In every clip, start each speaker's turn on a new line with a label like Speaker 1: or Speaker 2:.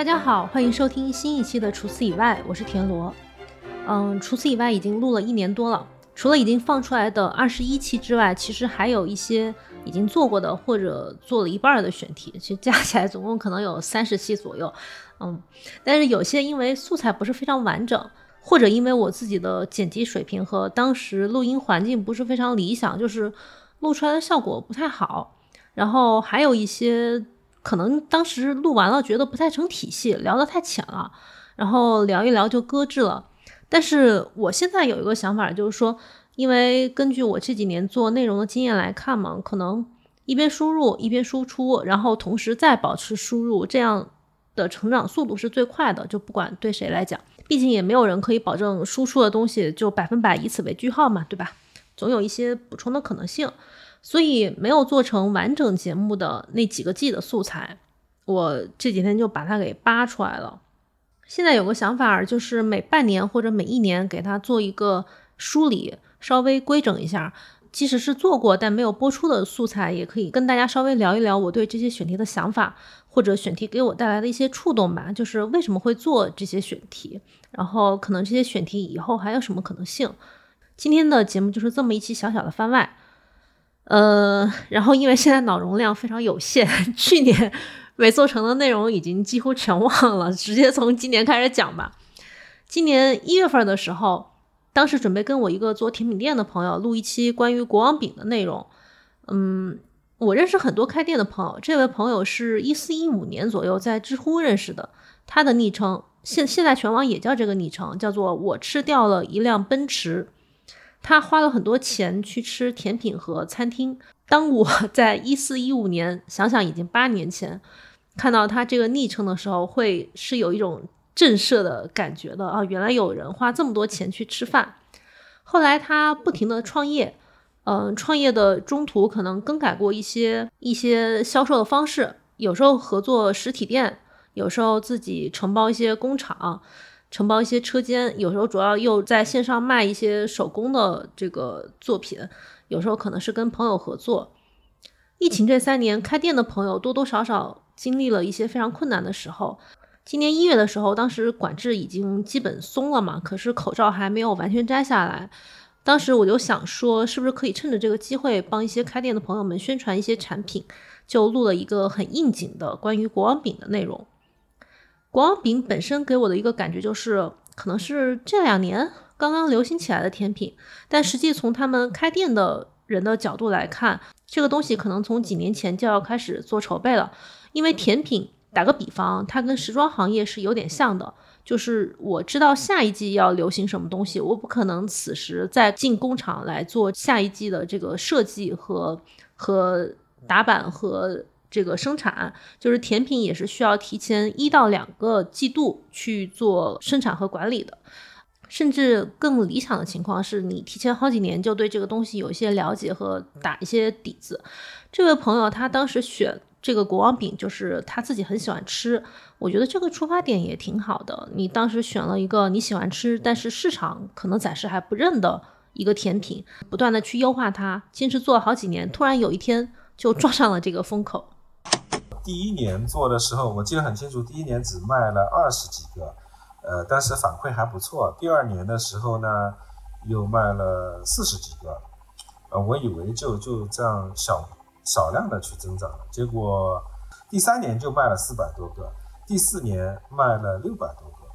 Speaker 1: 大家好，欢迎收听新一期的《除此以外》，我是田螺。嗯，除此以外已经录了一年多了，除了已经放出来的二十一期之外，其实还有一些已经做过的或者做了一半的选题，其实加起来总共可能有三十期左右。嗯，但是有些因为素材不是非常完整，或者因为我自己的剪辑水平和当时录音环境不是非常理想，就是录出来的效果不太好。然后还有一些。可能当时录完了，觉得不太成体系，聊得太浅了，然后聊一聊就搁置了。但是我现在有一个想法，就是说，因为根据我这几年做内容的经验来看嘛，可能一边输入一边输出，然后同时再保持输入，这样的成长速度是最快的。就不管对谁来讲，毕竟也没有人可以保证输出的东西就百分百以此为句号嘛，对吧？总有一些补充的可能性。所以没有做成完整节目的那几个季的素材，我这几天就把它给扒出来了。现在有个想法，就是每半年或者每一年给它做一个梳理，稍微规整一下。即使是做过但没有播出的素材，也可以跟大家稍微聊一聊我对这些选题的想法，或者选题给我带来的一些触动吧。就是为什么会做这些选题，然后可能这些选题以后还有什么可能性。今天的节目就是这么一期小小的番外。呃，然后因为现在脑容量非常有限，去年没做成的内容已经几乎全忘了，直接从今年开始讲吧。今年一月份的时候，当时准备跟我一个做甜品店的朋友录一期关于国王饼的内容。嗯，我认识很多开店的朋友，这位朋友是一四一五年左右在知乎认识的，他的昵称现现在全网也叫这个昵称，叫做我吃掉了一辆奔驰。他花了很多钱去吃甜品和餐厅。当我在一四一五年，想想已经八年前，看到他这个昵称的时候，会是有一种震慑的感觉的啊！原来有人花这么多钱去吃饭。后来他不停的创业，嗯，创业的中途可能更改过一些一些销售的方式，有时候合作实体店，有时候自己承包一些工厂。承包一些车间，有时候主要又在线上卖一些手工的这个作品，有时候可能是跟朋友合作。疫情这三年，开店的朋友多多少少经历了一些非常困难的时候。今年一月的时候，当时管制已经基本松了嘛，可是口罩还没有完全摘下来。当时我就想说，是不是可以趁着这个机会帮一些开店的朋友们宣传一些产品，就录了一个很应景的关于国王饼的内容。国王饼本身给我的一个感觉就是，可能是这两年刚刚流行起来的甜品，但实际从他们开店的人的角度来看，这个东西可能从几年前就要开始做筹备了。因为甜品，打个比方，它跟时装行业是有点像的，就是我知道下一季要流行什么东西，我不可能此时再进工厂来做下一季的这个设计和和打版和。这个生产就是甜品，也是需要提前一到两个季度去做生产和管理的，甚至更理想的情况是你提前好几年就对这个东西有一些了解和打一些底子。这位朋友他当时选这个国王饼，就是他自己很喜欢吃，我觉得这个出发点也挺好的。你当时选了一个你喜欢吃，但是市场可能暂时还不认的一个甜品，不断的去优化它，坚持做了好几年，突然有一天就撞上了这个风口。
Speaker 2: 第一年做的时候，我记得很清楚，第一年只卖了二十几个，呃，但是反馈还不错。第二年的时候呢，又卖了四十几个，呃，我以为就就这样小少量的去增长，结果第三年就卖了四百多个，第四年卖了六百多个，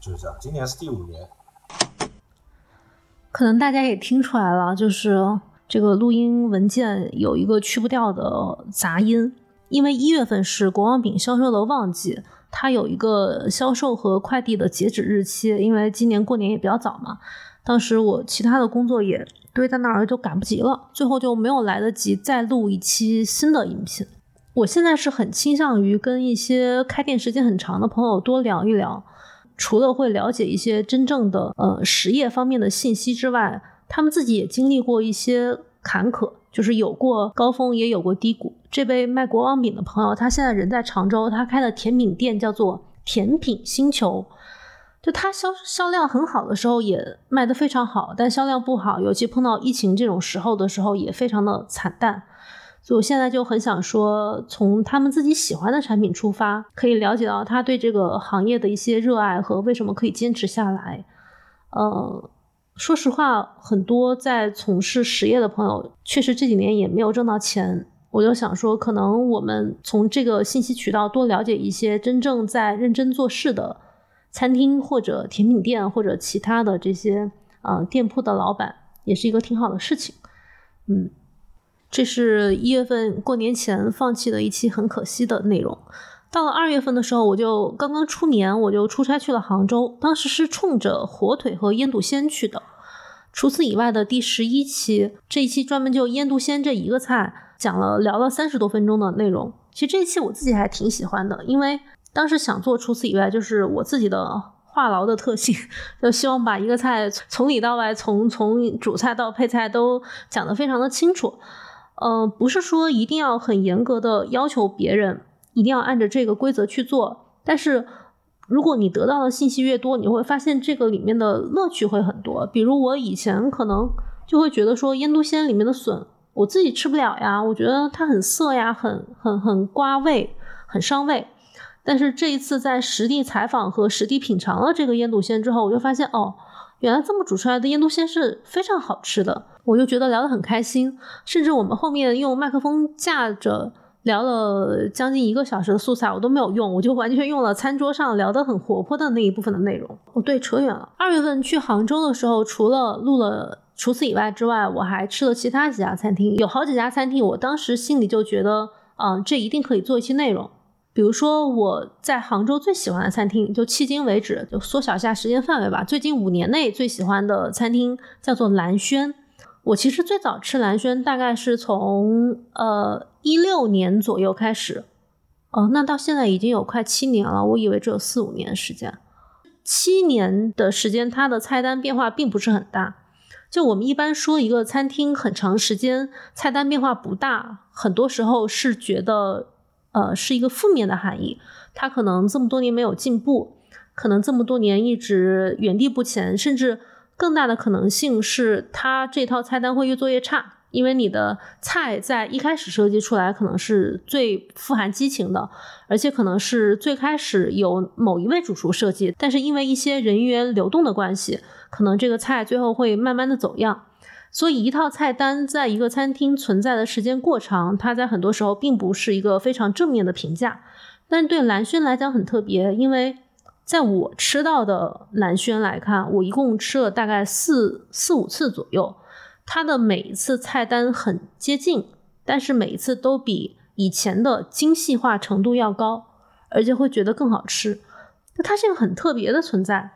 Speaker 2: 就是这样。今年是第五年，
Speaker 1: 可能大家也听出来了，就是这个录音文件有一个去不掉的杂音。因为一月份是国王饼销售的旺季，它有一个销售和快递的截止日期。因为今年过年也比较早嘛，当时我其他的工作也堆在那儿，就赶不及了，最后就没有来得及再录一期新的音频。我现在是很倾向于跟一些开店时间很长的朋友多聊一聊，除了会了解一些真正的呃实业方面的信息之外，他们自己也经历过一些坎坷。就是有过高峰，也有过低谷。这位卖国王饼的朋友，他现在人在常州，他开的甜品店叫做甜品星球。就他销销量很好的时候，也卖得非常好；但销量不好，尤其碰到疫情这种时候的时候，也非常的惨淡。所以我现在就很想说，从他们自己喜欢的产品出发，可以了解到他对这个行业的一些热爱和为什么可以坚持下来。呃，说实话，很多在从事实业的朋友，确实这几年也没有挣到钱。我就想说，可能我们从这个信息渠道多了解一些真正在认真做事的餐厅或者甜品店或者其他的这些呃店铺的老板，也是一个挺好的事情。嗯。这是一月份过年前放弃的一期很可惜的内容。到了二月份的时候，我就刚刚出年，我就出差去了杭州，当时是冲着火腿和腌笃鲜去的。除此以外的第十一期，这一期专门就腌笃鲜这一个菜讲了聊了三十多分钟的内容。其实这一期我自己还挺喜欢的，因为当时想做除此以外，就是我自己的话痨的特性，就希望把一个菜从里到外，从从主菜到配菜都讲得非常的清楚。呃，不是说一定要很严格的要求别人，一定要按着这个规则去做。但是，如果你得到的信息越多，你会发现这个里面的乐趣会很多。比如我以前可能就会觉得说腌笃鲜里面的笋我自己吃不了呀，我觉得它很涩呀，很很很刮胃，很伤胃。但是这一次在实地采访和实地品尝了这个腌笃鲜之后，我就发现哦。原来这么煮出来的腌笃鲜是非常好吃的，我就觉得聊得很开心。甚至我们后面用麦克风架着聊了将近一个小时的素材，我都没有用，我就完全用了餐桌上聊得很活泼的那一部分的内容。哦，对，扯远了。二月份去杭州的时候，除了录了除此以外之外，我还吃了其他几家餐厅，有好几家餐厅，我当时心里就觉得，嗯，这一定可以做一期内容。比如说我在杭州最喜欢的餐厅，就迄今为止就缩小一下时间范围吧。最近五年内最喜欢的餐厅叫做蓝轩。我其实最早吃蓝轩大概是从呃一六年左右开始，哦，那到现在已经有快七年了。我以为只有四五年时间，七年的时间它的菜单变化并不是很大。就我们一般说一个餐厅很长时间菜单变化不大，很多时候是觉得。呃，是一个负面的含义。它可能这么多年没有进步，可能这么多年一直原地不前，甚至更大的可能性是它这套菜单会越做越差。因为你的菜在一开始设计出来可能是最富含激情的，而且可能是最开始有某一位主厨设计，但是因为一些人员流动的关系，可能这个菜最后会慢慢的走样。所以，一套菜单在一个餐厅存在的时间过长，它在很多时候并不是一个非常正面的评价。但对蓝轩来讲很特别，因为在我吃到的蓝轩来看，我一共吃了大概四四五次左右，它的每一次菜单很接近，但是每一次都比以前的精细化程度要高，而且会觉得更好吃。那它是一个很特别的存在。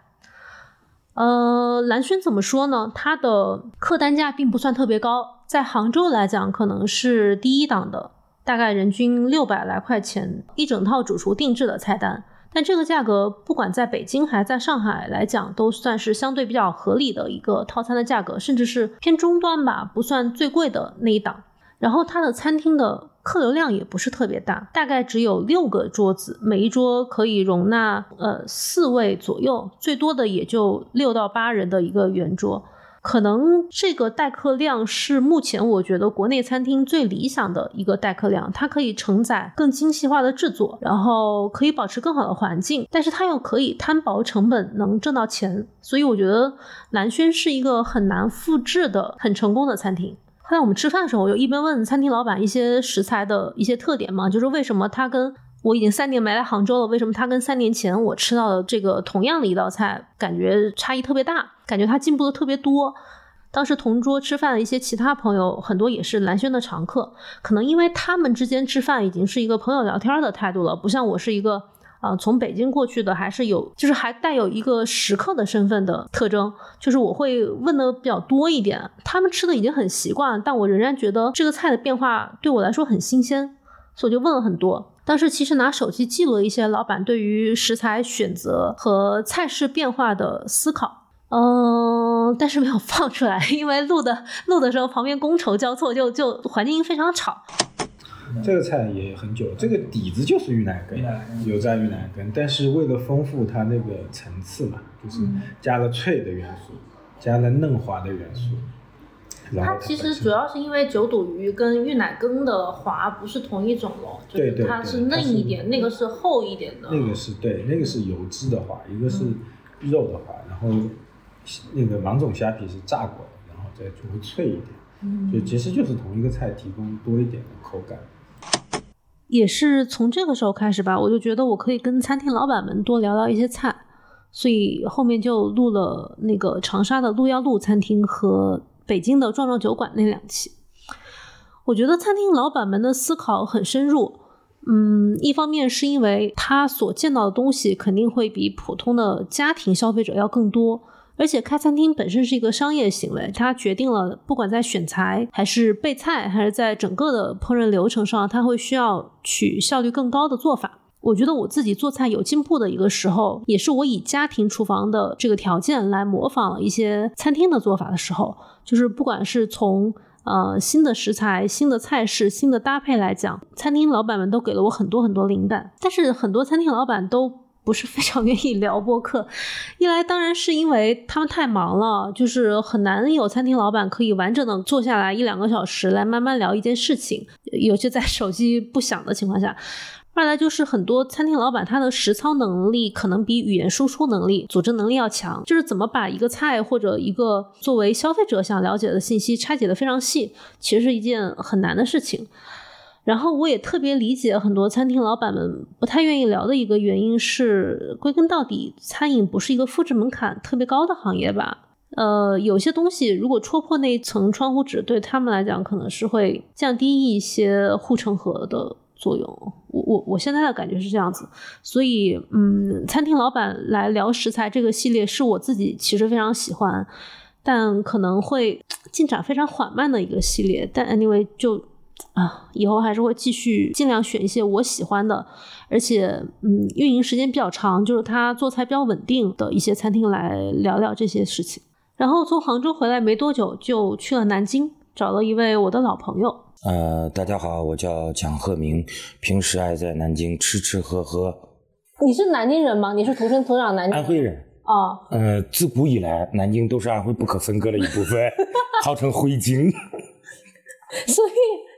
Speaker 1: 呃，蓝轩怎么说呢？它的客单价并不算特别高，在杭州来讲可能是第一档的，大概人均六百来块钱一整套主厨定制的菜单。但这个价格不管在北京还是在上海来讲，都算是相对比较合理的一个套餐的价格，甚至是偏中端吧，不算最贵的那一档。然后它的餐厅的客流量也不是特别大，大概只有六个桌子，每一桌可以容纳呃四位左右，最多的也就六到八人的一个圆桌。可能这个待客量是目前我觉得国内餐厅最理想的一个待客量，它可以承载更精细化的制作，然后可以保持更好的环境，但是它又可以摊薄成本，能挣到钱。所以我觉得蓝轩是一个很难复制的很成功的餐厅。在我们吃饭的时候，我就一边问餐厅老板一些食材的一些特点嘛，就是为什么他跟我已经三年没来杭州了，为什么他跟三年前我吃到的这个同样的一道菜，感觉差异特别大，感觉他进步的特别多。当时同桌吃饭的一些其他朋友，很多也是蓝轩的常客，可能因为他们之间吃饭已经是一个朋友聊天的态度了，不像我是一个。啊，从北京过去的还是有，就是还带有一个食客的身份的特征，就是我会问的比较多一点。他们吃的已经很习惯，但我仍然觉得这个菜的变化对我来说很新鲜，所以我就问了很多。当时其实拿手机记录了一些老板对于食材选择和菜式变化的思考，嗯，但是没有 放出来，因为录的录的时候旁边觥筹交错，就就环境非常吵。
Speaker 3: 这个菜也很久，这个底子就是玉奶羹，油炸玉奶根，但是为了丰富它那个层次嘛，就是加了脆的元素，加了嫩滑的元素。
Speaker 1: 它其实主要是因为九肚鱼跟玉奶羹的滑不是同一种咯，就是它是嫩一点，那个是厚一点的。
Speaker 3: 那个是对，那个是油脂的滑，一个是肉的滑，然后那个芒种虾皮是炸过的，然后再就会脆一点。嗯，就其实就是同一个菜提供多一点的口感。
Speaker 1: 也是从这个时候开始吧，我就觉得我可以跟餐厅老板们多聊聊一些菜，所以后面就录了那个长沙的路幺路餐厅和北京的壮壮酒馆那两期。我觉得餐厅老板们的思考很深入，嗯，一方面是因为他所见到的东西肯定会比普通的家庭消费者要更多。而且开餐厅本身是一个商业行为，它决定了不管在选材还是备菜，还是在整个的烹饪流程上，它会需要取效率更高的做法。我觉得我自己做菜有进步的一个时候，也是我以家庭厨房的这个条件来模仿一些餐厅的做法的时候，就是不管是从呃新的食材、新的菜式、新的搭配来讲，餐厅老板们都给了我很多很多灵感。但是很多餐厅老板都。不是非常愿意聊播客，一来当然是因为他们太忙了，就是很难有餐厅老板可以完整的坐下来一两个小时来慢慢聊一件事情，尤其在手机不响的情况下；二来就是很多餐厅老板他的实操能力可能比语言输出能力、组织能力要强，就是怎么把一个菜或者一个作为消费者想了解的信息拆解的非常细，其实是一件很难的事情。然后我也特别理解很多餐厅老板们不太愿意聊的一个原因是，归根到底，餐饮不是一个复制门槛特别高的行业吧？呃，有些东西如果戳破那层窗户纸，对他们来讲可能是会降低一些护城河的作用。我我我现在的感觉是这样子，所以嗯，餐厅老板来聊食材这个系列是我自己其实非常喜欢，但可能会进展非常缓慢的一个系列。但 anyway 就。啊，以后还是会继续尽量选一些我喜欢的，而且嗯，运营时间比较长，就是他做菜比较稳定的一些餐厅来聊聊这些事情。然后从杭州回来没多久，就去了南京，找了一位我的老朋友。
Speaker 4: 呃，大家好，我叫蒋鹤明，平时爱在南京吃吃喝喝。
Speaker 1: 你是南京人吗？你是土生土长南京？
Speaker 4: 安徽人。
Speaker 1: 哦。
Speaker 4: 呃，自古以来，南京都是安徽不可分割的一部分，号称徽京。
Speaker 1: 所以。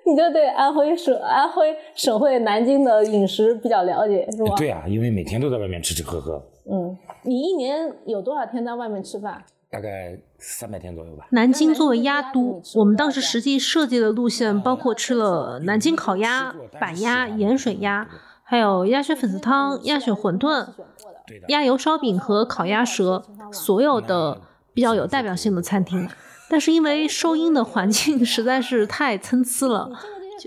Speaker 1: 你就对安徽省安徽省会南京的饮食比较了解，是吧？
Speaker 4: 对啊，因为每天都在外面吃吃喝喝。
Speaker 1: 嗯，你一年有多少天在外面吃饭？
Speaker 4: 大概三百天左右吧。
Speaker 1: 南京作为鸭都，我们当时实际设计的路线包括吃了南京烤鸭、板鸭、盐水鸭，还有鸭血粉丝汤、鸭血馄饨、鸭油烧饼和烤鸭舌，所有的比较有代表性的餐厅。但是因为 收音的环境实在是太参差了，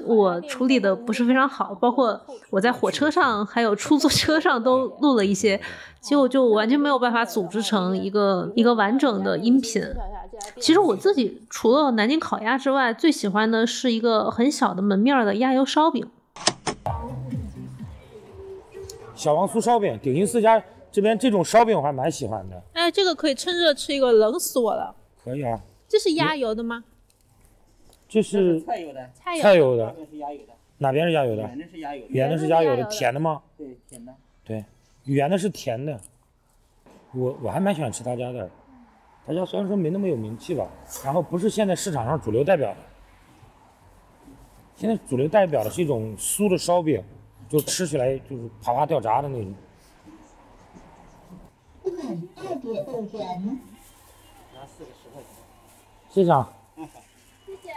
Speaker 1: 我处理的不是非常好，包括我在火车上还有出租车上都录了一些，结果就完全没有办法组织成一个一个完整的音频。其实我自己除了南京烤鸭之外，最喜欢的是一个很小的门面的鸭油烧饼。
Speaker 4: 小王酥烧饼，鼎新四家这边这种烧饼我还蛮喜欢的。
Speaker 1: 哎，这个可以趁热吃一个，冷死我了。
Speaker 4: 可以啊。
Speaker 1: 这是鸭油的吗？
Speaker 4: 这是
Speaker 5: 菜油的，
Speaker 4: 菜油的。
Speaker 5: 是鸭油的。
Speaker 4: 哪边是鸭油的？
Speaker 5: 圆的是鸭油的。
Speaker 4: 圆的是鸭油的，甜的吗？
Speaker 5: 对，甜的。
Speaker 4: 对，圆的是甜的。我我还蛮喜欢吃他家的，他家虽然说没那么有名气吧，然后不是现在市场上主流代表的。现在主流代表的是一种酥的烧饼，就吃起来就是啪啪掉渣的那种。二点多钱呢？拿四个十块钱。谢谢啊。谢谢。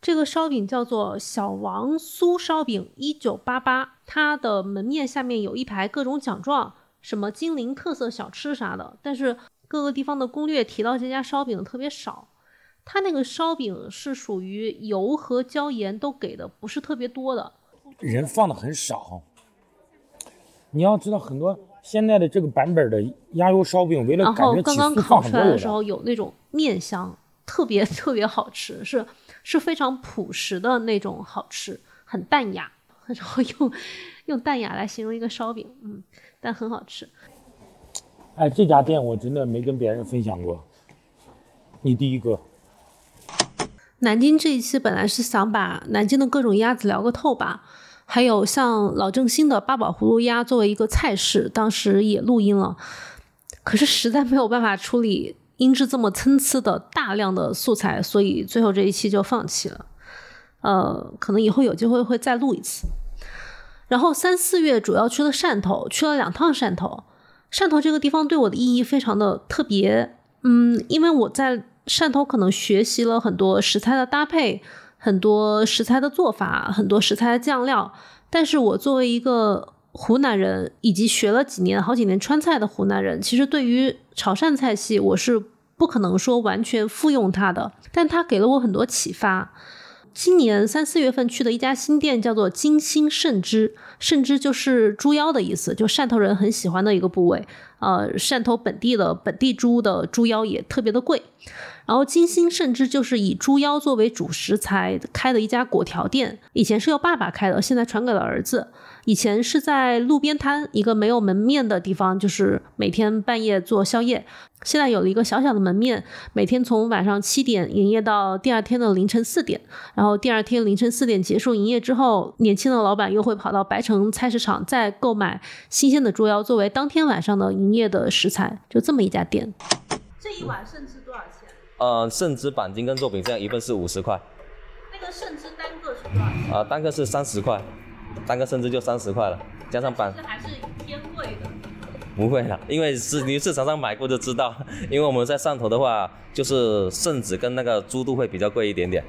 Speaker 1: 这个烧饼叫做小王酥烧饼，一九八八。它的门面下面有一排各种奖状，什么金陵特色小吃啥的。但是各个地方的攻略提到这家烧饼特别少。它那个烧饼是属于油和椒盐都给的不是特别多的，
Speaker 4: 人放的很少。你要知道很多。现在的这个版本的鸭油烧饼，为了感觉
Speaker 1: 刚刚烤出来的时候有那种面香，特别 特别好吃，是是非常朴实的那种好吃，很淡雅。然后用用淡雅来形容一个烧饼，嗯，但很好吃。
Speaker 4: 哎，这家店我真的没跟别人分享过，你第一个。
Speaker 1: 南京这一期本来是想把南京的各种鸭子聊个透吧。还有像老正新的八宝葫芦鸭作为一个菜式，当时也录音了。可是实在没有办法处理音质这么参差的大量的素材，所以最后这一期就放弃了。呃，可能以后有机会会再录一次。然后三四月主要去了汕头，去了两趟汕头。汕头这个地方对我的意义非常的特别，嗯，因为我在汕头可能学习了很多食材的搭配，很多食材的做法，很多食材的酱料。但是我作为一个湖南人，以及学了几年、好几年川菜的湖南人，其实对于潮汕菜系，我是不可能说完全复用它的，但它给了我很多启发。今年三四月份去的一家新店叫做金星圣枝，圣枝就是猪腰的意思，就汕头人很喜欢的一个部位。呃，汕头本地的本地猪的猪腰也特别的贵。然后金星圣枝就是以猪腰作为主食材开的一家果条店，以前是由爸爸开的，现在传给了儿子。以前是在路边摊一个没有门面的地方，就是每天半夜做宵夜。现在有了一个小小的门面，每天从晚上七点营业到第二天的凌晨四点。然后第二天凌晨四点结束营业之后，年轻的老板又会跑到白城菜市场再购买新鲜的猪腰作为当天晚上的营业的食材。就这么一家店。这一碗圣枝多少钱？
Speaker 5: 呃，圣枝板筋跟肉饼这样一份是五十块。
Speaker 1: 那个圣枝单个是多少钱？
Speaker 5: 啊，单个是三十块。单个甚至就三十块了，加上板，
Speaker 1: 还是偏贵的。
Speaker 5: 不会的，因为是你市场上买过就知道。因为我们在汕头的话，就是圣子跟那个猪肚会比较贵一点点。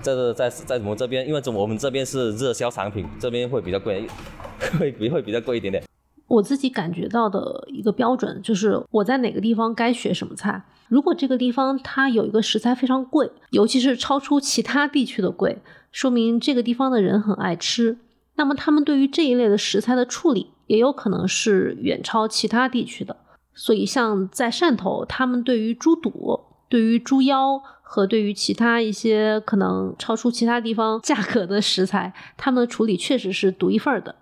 Speaker 5: 这是在在我们这边，因为我们这边是热销产品，这边会比较贵，会比会比较贵一点点。
Speaker 1: 我自己感觉到的一个标准就是我在哪个地方该学什么菜。如果这个地方它有一个食材非常贵，尤其是超出其他地区的贵，说明这个地方的人很爱吃。那么他们对于这一类的食材的处理，也有可能是远超其他地区的。所以，像在汕头，他们对于猪肚、对于猪腰和对于其他一些可能超出其他地方价格的食材，他们的处理确实是独一份的。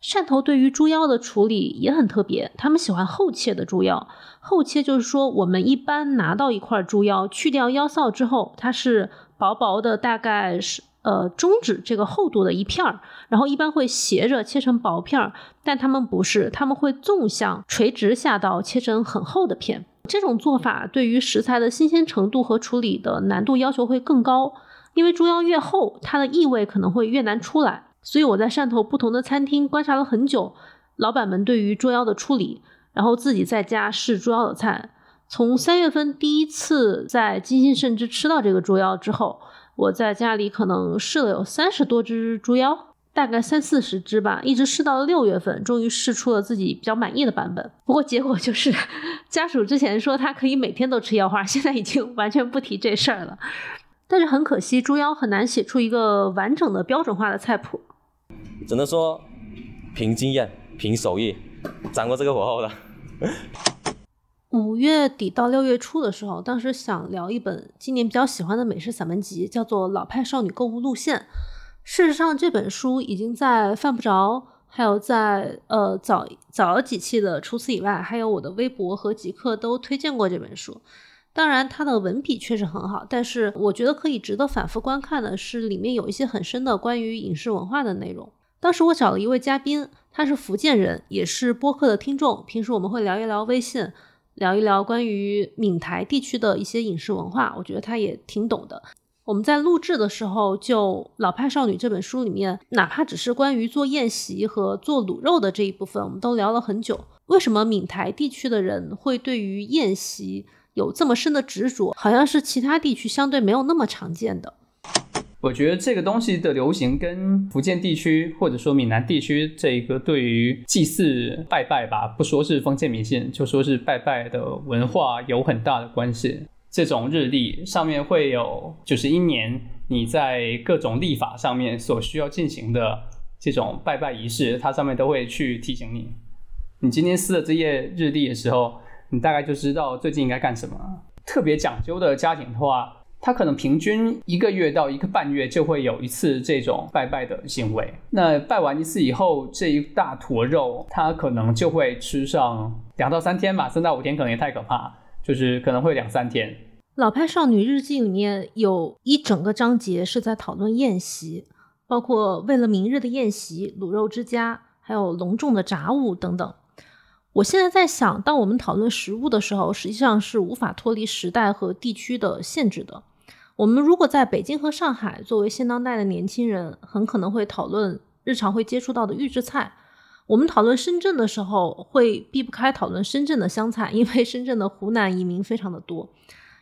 Speaker 1: 汕头对于猪腰的处理也很特别，他们喜欢厚切的猪腰。厚切就是说，我们一般拿到一块猪腰，去掉腰臊之后，它是薄薄的，大概是。呃，中指这个厚度的一片儿，然后一般会斜着切成薄片儿，但他们不是，他们会纵向垂直下刀切成很厚的片。这种做法对于食材的新鲜程度和处理的难度要求会更高，因为猪腰越厚，它的异味可能会越难出来。所以我在汕头不同的餐厅观察了很久，老板们对于猪腰的处理，然后自己在家试猪腰的菜。从三月份第一次在金星甚至吃到这个猪腰之后。我在家里可能试了有三十多只猪腰，大概三四十只吧，一直试到了六月份，终于试出了自己比较满意的版本。不过结果就是，家属之前说他可以每天都吃腰花，现在已经完全不提这事儿了。但是很可惜，猪腰很难写出一个完整的标准化的菜谱，
Speaker 5: 只能说凭经验、凭手艺掌握这个火候的。
Speaker 1: 五月底到六月初的时候，当时想聊一本今年比较喜欢的美食散文集，叫做《老派少女购物路线》。事实上，这本书已经在犯不着，还有在呃早早几期的，除此以外，还有我的微博和极客都推荐过这本书。当然，它的文笔确实很好，但是我觉得可以值得反复观看的是，里面有一些很深的关于饮食文化的内容。当时我找了一位嘉宾，他是福建人，也是播客的听众，平时我们会聊一聊微信。聊一聊关于闽台地区的一些饮食文化，我觉得他也挺懂的。我们在录制的时候，就《老派少女》这本书里面，哪怕只是关于做宴席和做卤肉的这一部分，我们都聊了很久。为什么闽台地区的人会对于宴席有这么深的执着？好像是其他地区相对没有那么常见的。
Speaker 6: 我觉得这个东西的流行跟福建地区或者说闽南地区这个对于祭祀拜拜吧，不说是封建迷信，就说是拜拜的文化有很大的关系。这种日历上面会有，就是一年你在各种历法上面所需要进行的这种拜拜仪式，它上面都会去提醒你。你今天撕了这页日历的时候，你大概就知道最近应该干什么。特别讲究的家庭的话。他可能平均一个月到一个半月就会有一次这种拜拜的行为。那拜完一次以后，这一大坨肉，他可能就会吃上两到三天吧，三到五天可能也太可怕，就是可能会两三天。
Speaker 1: 老派少女日记里面有一整个章节是在讨论宴席，包括为了明日的宴席、卤肉之家，还有隆重的杂物等等。我现在在想，当我们讨论食物的时候，实际上是无法脱离时代和地区的限制的。我们如果在北京和上海，作为现当代的年轻人，很可能会讨论日常会接触到的预制菜；我们讨论深圳的时候，会避不开讨论深圳的湘菜，因为深圳的湖南移民非常的多；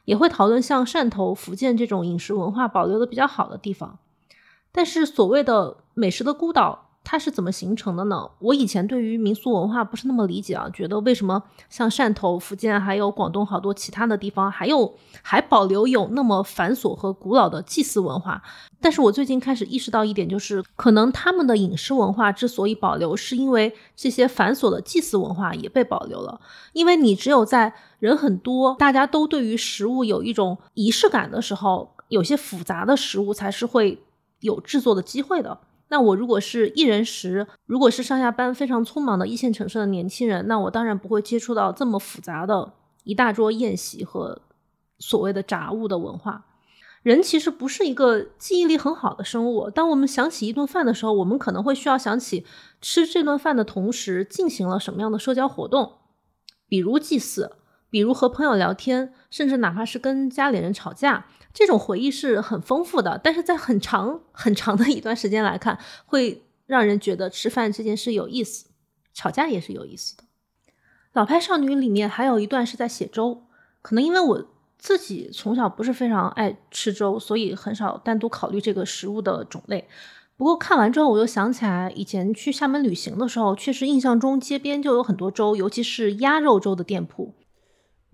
Speaker 1: 也会讨论像汕头、福建这种饮食文化保留的比较好的地方。但是，所谓的美食的孤岛。它是怎么形成的呢？我以前对于民俗文化不是那么理解啊，觉得为什么像汕头、福建还有广东好多其他的地方，还有还保留有那么繁琐和古老的祭祀文化？但是我最近开始意识到一点，就是可能他们的饮食文化之所以保留，是因为这些繁琐的祭祀文化也被保留了。因为你只有在人很多，大家都对于食物有一种仪式感的时候，有些复杂的食物才是会有制作的机会的。那我如果是一人食，如果是上下班非常匆忙的一线城市的年轻人，那我当然不会接触到这么复杂的一大桌宴席和所谓的杂物的文化。人其实不是一个记忆力很好的生物。当我们想起一顿饭的时候，我们可能会需要想起吃这顿饭的同时进行了什么样的社交活动，比如祭祀，比如和朋友聊天，甚至哪怕是跟家里人吵架。这种回忆是很丰富的，但是在很长很长的一段时间来看，会让人觉得吃饭这件事有意思，吵架也是有意思的。老派少女里面还有一段是在写粥，可能因为我自己从小不是非常爱吃粥，所以很少单独考虑这个食物的种类。不过看完之后，我又想起来以前去厦门旅行的时候，确实印象中街边就有很多粥，尤其是鸭肉粥的店铺。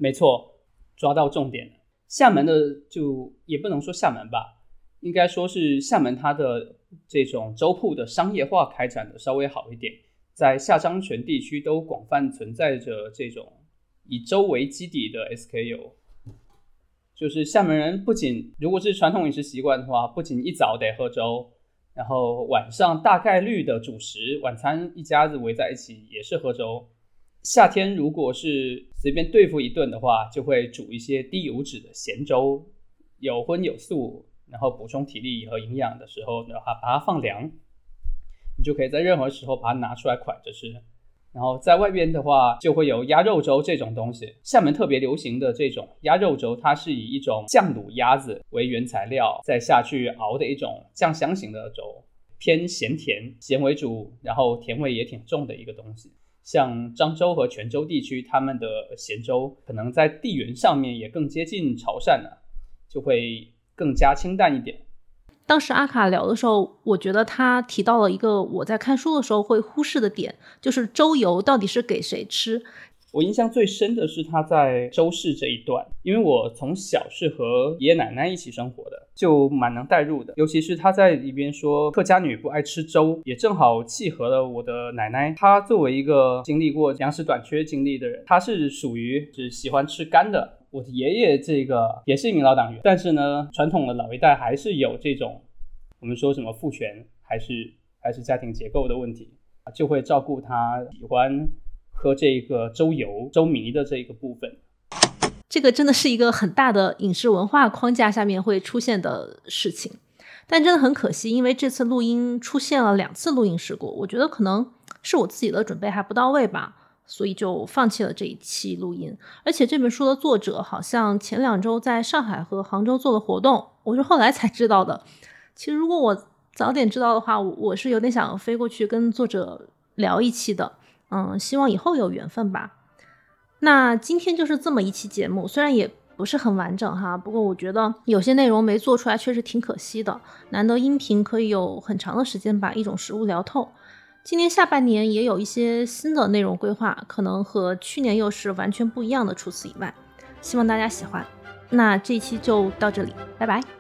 Speaker 6: 没错，抓到重点了。厦门的就也不能说厦门吧，应该说是厦门它的这种粥铺的商业化开展的稍微好一点，在下漳泉地区都广泛存在着这种以粥为基底的 SKU，就是厦门人不仅如果是传统饮食习惯的话，不仅一早得喝粥，然后晚上大概率的主食晚餐一家子围在一起也是喝粥。夏天如果是随便对付一顿的话，就会煮一些低油脂的咸粥，有荤有素，然后补充体力和营养的时候，然后把它放凉，你就可以在任何时候把它拿出来款着吃。然后在外边的话，就会有鸭肉粥这种东西。厦门特别流行的这种鸭肉粥，它是以一种酱卤鸭子为原材料，再下去熬的一种酱香型的粥，偏咸甜，咸为主，然后甜味也挺重的一个东西。像漳州和泉州地区，他们的咸粥可能在地缘上面也更接近潮汕了，就会更加清淡一点。
Speaker 1: 当时阿卡聊的时候，我觉得他提到了一个我在看书的时候会忽视的点，就是粥油到底是给谁吃。
Speaker 6: 我印象最深的是他在周氏这一段，因为我从小是和爷爷奶奶一起生活的，就蛮能代入的。尤其是他在里边说客家女不爱吃粥，也正好契合了我的奶奶。她作为一个经历过粮食短缺经历的人，她是属于是喜欢吃干的。我的爷爷这个也是一名老党员，但是呢，传统的老一代还是有这种我们说什么父权，还是还是家庭结构的问题，就会照顾他喜欢。和这个周游周迷的这个部分，
Speaker 1: 这个真的是一个很大的影视文化框架下面会出现的事情，但真的很可惜，因为这次录音出现了两次录音事故，我觉得可能是我自己的准备还不到位吧，所以就放弃了这一期录音。而且这本书的作者好像前两周在上海和杭州做了活动，我是后来才知道的。其实如果我早点知道的话，我是有点想飞过去跟作者聊一期的。嗯，希望以后有缘分吧。那今天就是这么一期节目，虽然也不是很完整哈，不过我觉得有些内容没做出来，确实挺可惜的。难得音频可以有很长的时间把一种食物聊透。今年下半年也有一些新的内容规划，可能和去年又是完全不一样的。除此以外，希望大家喜欢。那这一期就到这里，拜拜。